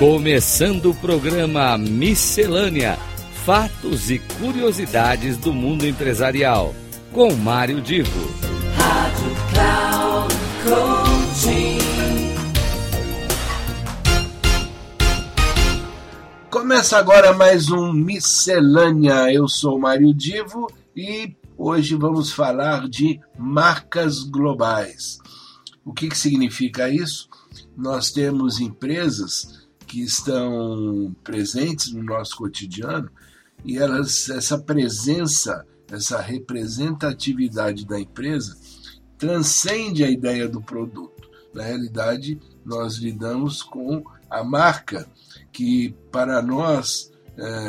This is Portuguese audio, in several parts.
Começando o programa Miscelânea: Fatos e Curiosidades do Mundo Empresarial, com Mário Divo. Rádio Cloud Coaching. Começa agora mais um Miscelânea. Eu sou Mário Divo e hoje vamos falar de marcas globais. O que, que significa isso? Nós temos empresas que estão presentes no nosso cotidiano e elas, essa presença, essa representatividade da empresa transcende a ideia do produto. Na realidade, nós lidamos com a marca, que para nós,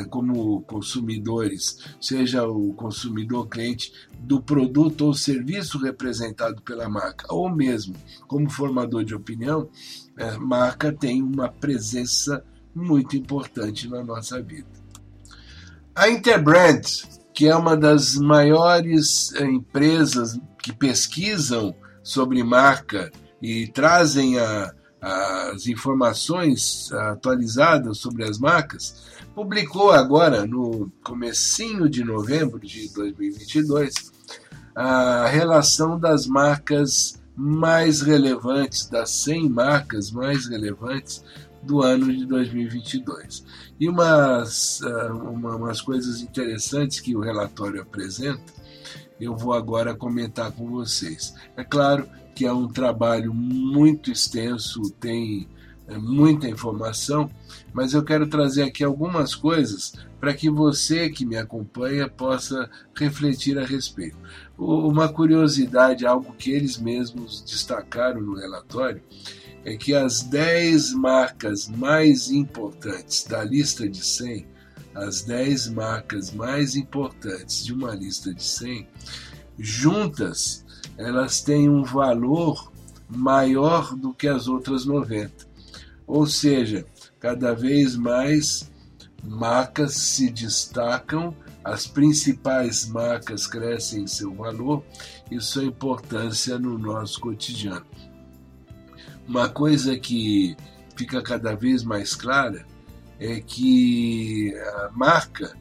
como consumidores, seja o consumidor cliente do produto ou serviço representado pela marca, ou mesmo como formador de opinião, a marca tem uma presença muito importante na nossa vida. A Interbrand, que é uma das maiores eh, empresas que pesquisam sobre marca e trazem a, as informações atualizadas sobre as marcas, publicou agora, no comecinho de novembro de 2022, a relação das marcas mais relevantes, das 100 marcas mais relevantes do ano de 2022. E umas, ah, uma, umas coisas interessantes que o relatório apresenta, eu vou agora comentar com vocês. É claro que é um trabalho muito extenso, tem é, muita informação, mas eu quero trazer aqui algumas coisas para que você que me acompanha possa refletir a respeito. Uma curiosidade, algo que eles mesmos destacaram no relatório, é que as 10 marcas mais importantes da lista de 100, as 10 marcas mais importantes de uma lista de 100, juntas, elas têm um valor maior do que as outras 90. Ou seja, cada vez mais marcas se destacam, as principais marcas crescem em seu valor e sua importância no nosso cotidiano. Uma coisa que fica cada vez mais clara é que a marca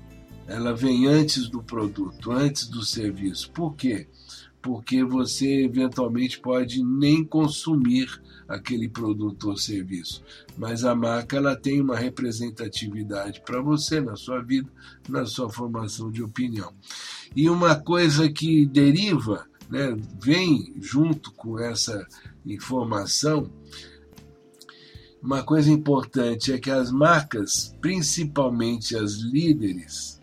ela vem antes do produto, antes do serviço. Por quê? Porque você eventualmente pode nem consumir aquele produto ou serviço, mas a marca ela tem uma representatividade para você na sua vida, na sua formação de opinião. E uma coisa que deriva, né, vem junto com essa informação, uma coisa importante é que as marcas, principalmente as líderes,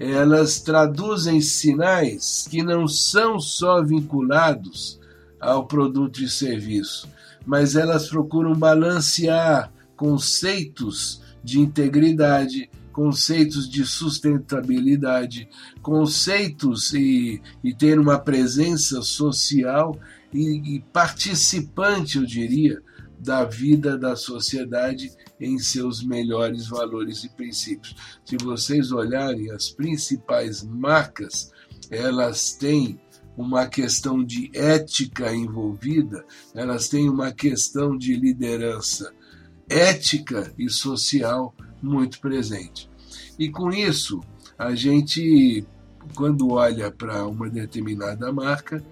elas traduzem sinais que não são só vinculados ao produto e serviço, mas elas procuram balancear conceitos de integridade, conceitos de sustentabilidade, conceitos e, e ter uma presença social e, e participante, eu diria, da vida da sociedade em seus melhores valores e princípios. Se vocês olharem as principais marcas, elas têm uma questão de ética envolvida, elas têm uma questão de liderança ética e social muito presente. E com isso, a gente, quando olha para uma determinada marca,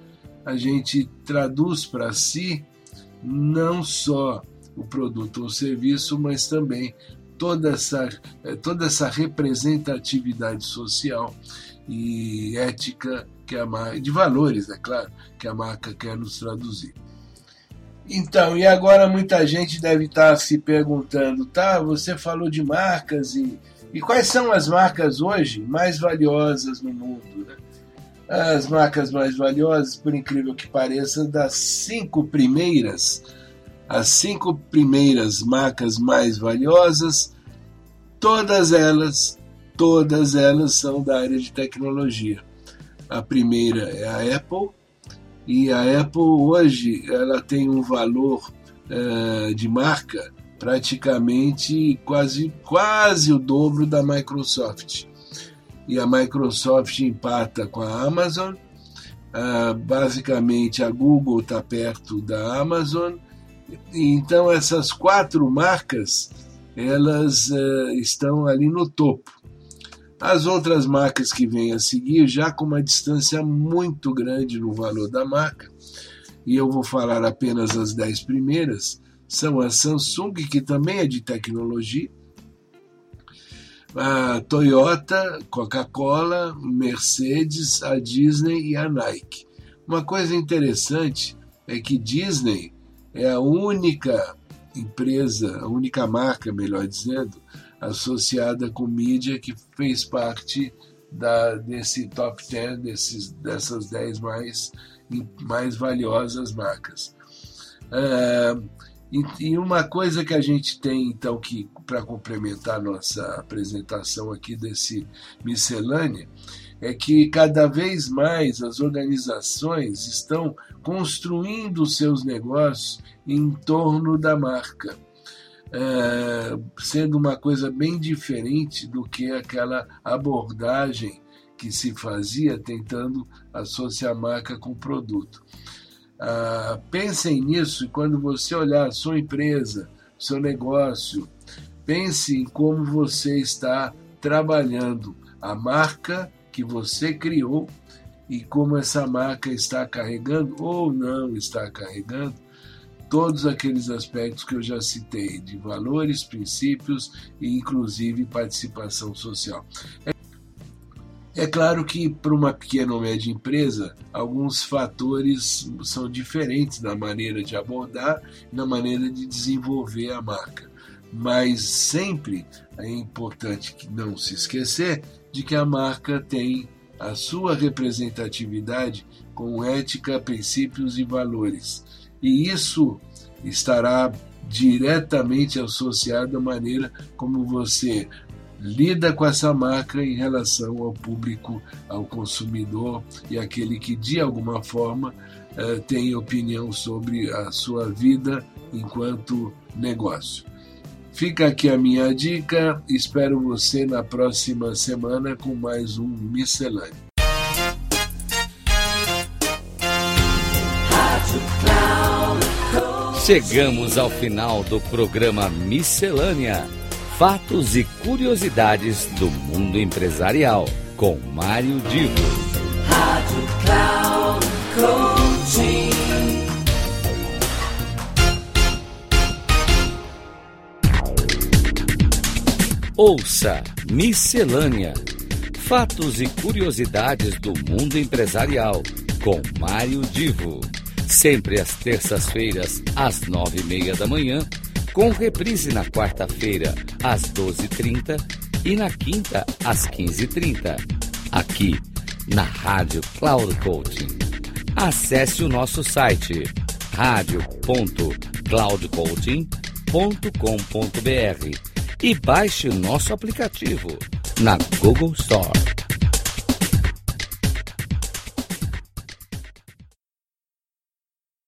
a gente traduz para si não só o produto ou serviço, mas também toda essa, eh, toda essa representatividade social e ética que a marca, de valores, é claro, que a marca quer nos traduzir. Então, e agora muita gente deve estar se perguntando, tá? Você falou de marcas e, e quais são as marcas hoje mais valiosas no mundo? Né? As marcas mais valiosas, por incrível que pareça, das cinco primeiras, as cinco primeiras marcas mais valiosas, todas elas, todas elas são da área de tecnologia. A primeira é a Apple, e a Apple hoje ela tem um valor uh, de marca praticamente quase, quase o dobro da Microsoft e a Microsoft empata com a Amazon. Uh, basicamente, a Google está perto da Amazon. Então, essas quatro marcas elas uh, estão ali no topo. As outras marcas que vêm a seguir, já com uma distância muito grande no valor da marca, e eu vou falar apenas as dez primeiras, são a Samsung, que também é de tecnologia, a Toyota, Coca-Cola, Mercedes, a Disney e a Nike. Uma coisa interessante é que Disney é a única empresa, a única marca, melhor dizendo, associada com mídia que fez parte da, desse top 10, desses, dessas 10 mais, mais valiosas marcas. Uh, e, e, uma coisa que a gente tem, então, que para complementar nossa apresentação aqui desse miscelânea, é que cada vez mais as organizações estão construindo seus negócios em torno da marca, é, sendo uma coisa bem diferente do que aquela abordagem que se fazia tentando associar a marca com o produto. Ah, pensem nisso e quando você olhar sua empresa, seu negócio, pense em como você está trabalhando a marca que você criou e como essa marca está carregando ou não está carregando todos aqueles aspectos que eu já citei, de valores, princípios e inclusive participação social. É claro que para uma pequena ou média empresa, alguns fatores são diferentes na maneira de abordar, na maneira de desenvolver a marca. Mas sempre é importante não se esquecer de que a marca tem a sua representatividade com ética, princípios e valores. E isso estará diretamente associado à maneira como você lida com essa marca em relação ao público, ao consumidor e aquele que de alguma forma eh, tem opinião sobre a sua vida enquanto negócio. Fica aqui a minha dica. Espero você na próxima semana com mais um Miscelâneo. Chegamos ao final do programa Miscelânea: Fatos e Curiosidades do Mundo Empresarial, com Mário Divo. Rádio Cloud Coaching. Ouça Miscelânea: Fatos e curiosidades do mundo empresarial com Mário Divo. Sempre às terças-feiras, às nove e meia da manhã, com reprise na quarta-feira, às doze e trinta na quinta, às quinze e trinta. Aqui, na Rádio Cloud Coaching. Acesse o nosso site radio.cloudcoaching.com.br e baixe o nosso aplicativo na Google Store.